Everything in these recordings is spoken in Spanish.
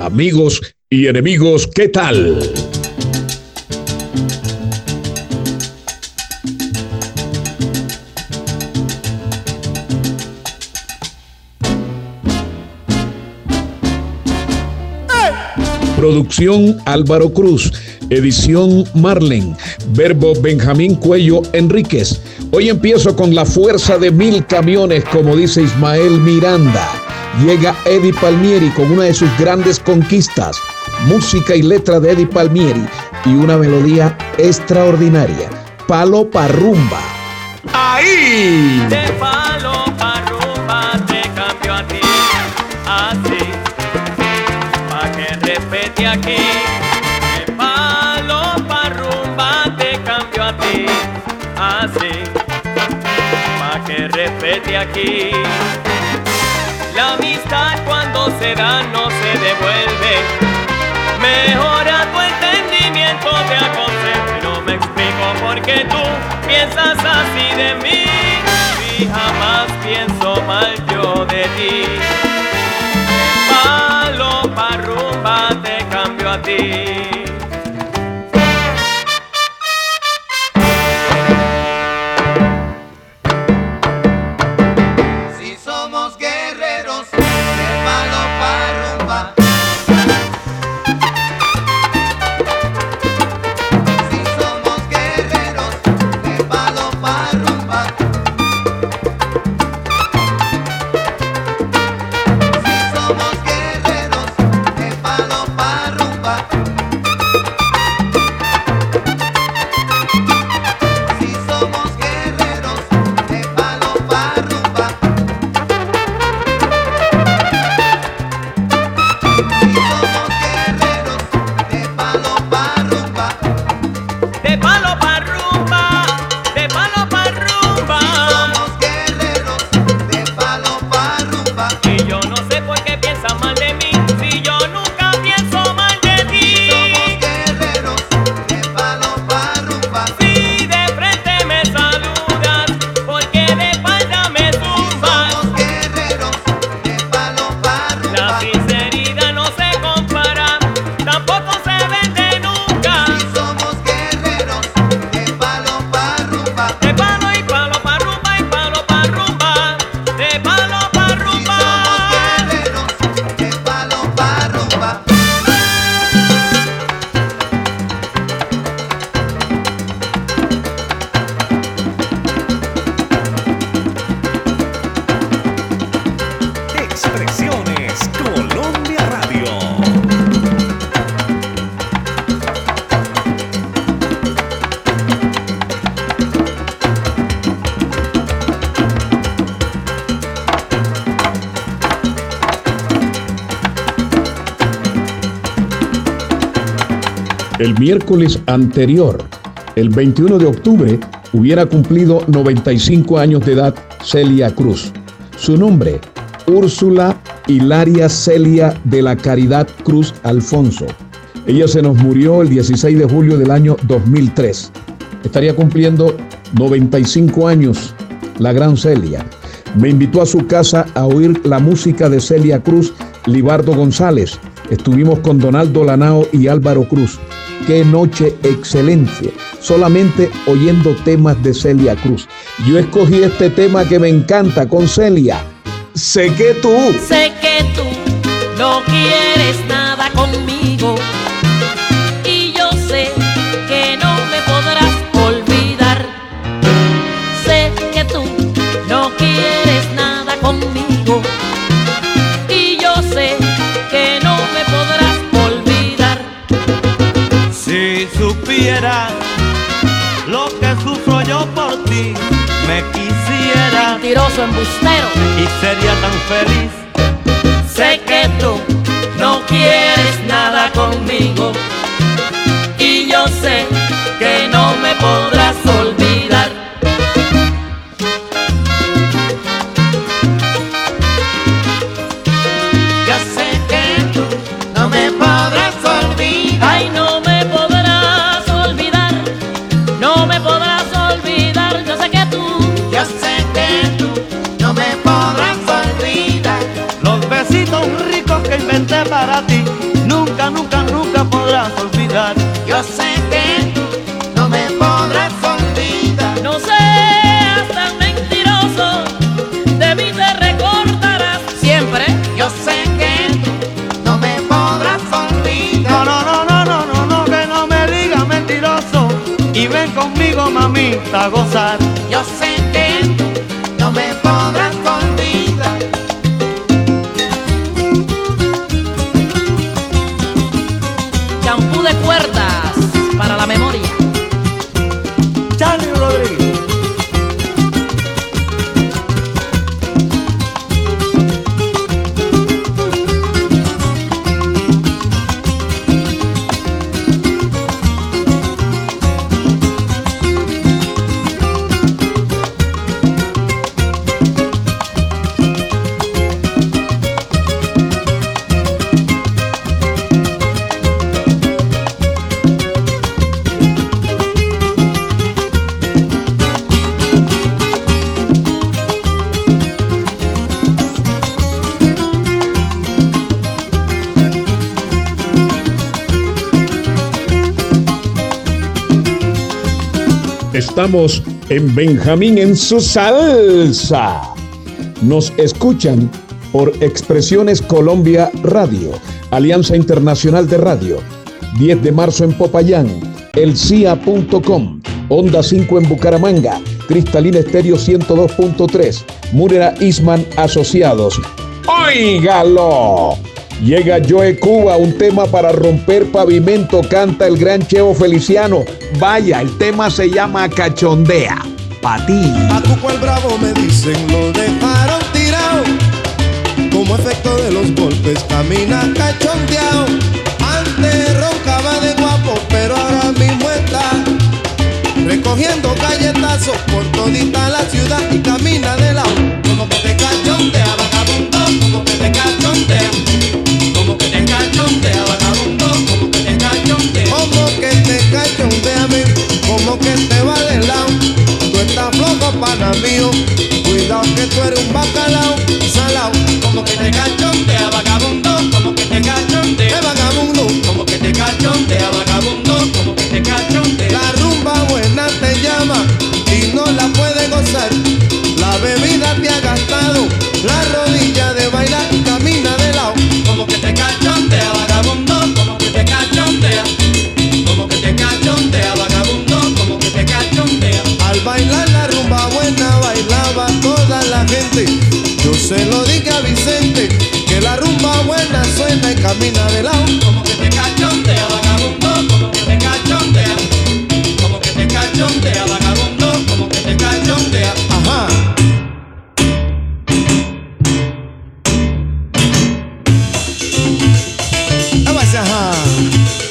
amigos y enemigos, ¿qué tal? Producción Álvaro Cruz. Edición Marlen. Verbo Benjamín Cuello Enríquez. Hoy empiezo con la fuerza de mil camiones, como dice Ismael Miranda llega Eddie Palmieri con una de sus grandes conquistas, música y letra de Eddie Palmieri y una melodía extraordinaria, Palo Parrumba. ¡Ahí! De palo parrumba te cambio a ti, así, pa' que respete aquí. De palo parrumba te cambio a ti, así, pa' que respete aquí. La amistad cuando se da no se devuelve. Mejora tu entendimiento, te aconsejo no me explico por qué tú piensas así de mí. Y jamás pienso mal yo de ti. Palo rumba te cambio a ti. El miércoles anterior, el 21 de octubre, hubiera cumplido 95 años de edad Celia Cruz. Su nombre, Úrsula Hilaria Celia de la Caridad Cruz Alfonso. Ella se nos murió el 16 de julio del año 2003. Estaría cumpliendo 95 años la gran Celia. Me invitó a su casa a oír la música de Celia Cruz, Libardo González. Estuvimos con Donaldo Lanao y Álvaro Cruz. Qué noche excelente, solamente oyendo temas de Celia Cruz. Yo escogí este tema que me encanta con Celia. Sé que tú. Que tú no quieres nada conmigo. Mentiroso embustero y sería tan feliz. Yo sé que no me podrás olvidar. no seas tan mentiroso, de mí te recordarás siempre. Yo sé que tú no me podrás No, olvidar. no, no, no, no, no, no, que no me digas mentiroso. Y ven conmigo, mamita, a gozar. Yo sé Estamos en Benjamín en su salsa. Nos escuchan por Expresiones Colombia Radio, Alianza Internacional de Radio, 10 de marzo en Popayán, elcia.com, Onda 5 en Bucaramanga, Cristalina Estéreo 102.3, Murera Isman Asociados. ¡Óigalo! Llega Joe Cuba, un tema para romper pavimento, canta el gran Cheo Feliciano. Vaya, el tema se llama Cachondea. Pa' ti. A Cuco el Bravo me dicen lo dejaron tirado. Como efecto de los golpes camina cachondeado. Antes roncaba de guapo, pero ahora mismo está recogiendo galletazos por todita la ciudad y camina de lado. Como que te cachondea, vagabundo, como que te cachondea. Como que te cachondea, vagabundo, como que te cachondea. Como que te cachondea, vagabundo, como que te cachondea. Ajá. Ajá.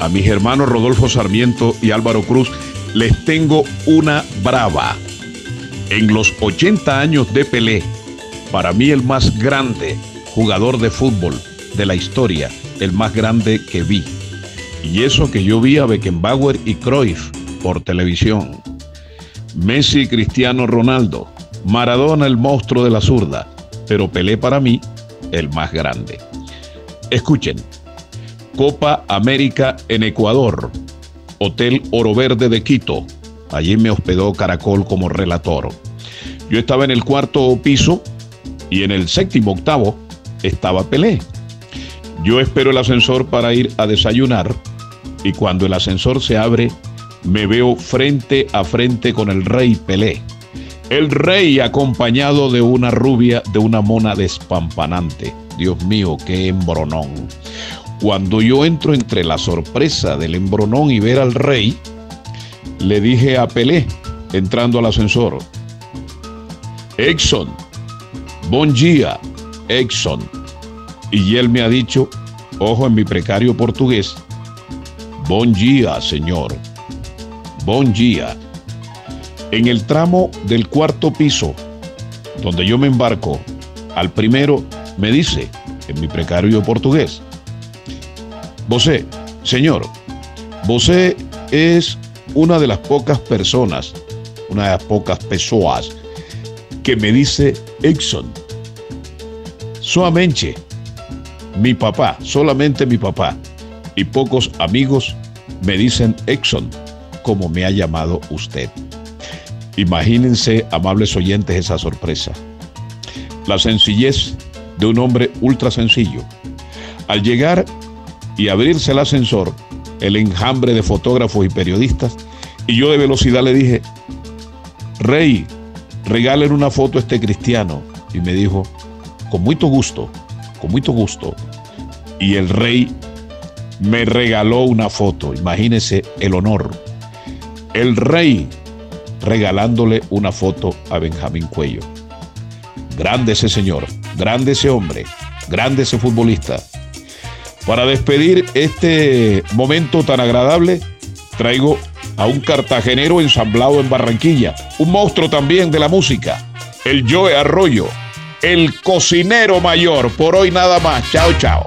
A mis hermanos Rodolfo Sarmiento y Álvaro Cruz les tengo una brava. En los 80 años de Pelé, para mí el más grande jugador de fútbol de la historia, el más grande que vi. Y eso que yo vi a Beckenbauer y Cruyff por televisión. Messi Cristiano Ronaldo, Maradona el monstruo de la zurda, pero Pelé para mí el más grande. Escuchen, Copa América en Ecuador, Hotel Oro Verde de Quito. Allí me hospedó Caracol como relator. Yo estaba en el cuarto piso y en el séptimo octavo estaba Pelé. Yo espero el ascensor para ir a desayunar y cuando el ascensor se abre me veo frente a frente con el rey Pelé. El rey acompañado de una rubia, de una mona despampanante. Dios mío, qué embronón. Cuando yo entro entre la sorpresa del embronón y ver al rey, le dije a Pelé, entrando al ascensor, Exxon, bon dia, Exxon. Y él me ha dicho, ojo en mi precario portugués, bon dia, señor, bon dia. En el tramo del cuarto piso, donde yo me embarco, al primero me dice, en mi precario portugués, Vosé, señor, Vosé es una de las pocas personas, una de las pocas pessoas que me dice Exxon. Solamente mi papá, solamente mi papá y pocos amigos me dicen Exxon, como me ha llamado usted. Imagínense, amables oyentes, esa sorpresa. La sencillez de un hombre ultra sencillo. Al llegar y abrirse el ascensor, el enjambre de fotógrafos y periodistas, y yo de velocidad le dije, Rey, regalen una foto a este cristiano. Y me dijo, con mucho gusto, con mucho gusto. Y el rey me regaló una foto, imagínese el honor. El rey regalándole una foto a Benjamín Cuello. Grande ese señor, grande ese hombre, grande ese futbolista. Para despedir este momento tan agradable, traigo a un cartagenero ensamblado en Barranquilla, un monstruo también de la música, el Joe Arroyo, el cocinero mayor. Por hoy nada más. Chao, chao.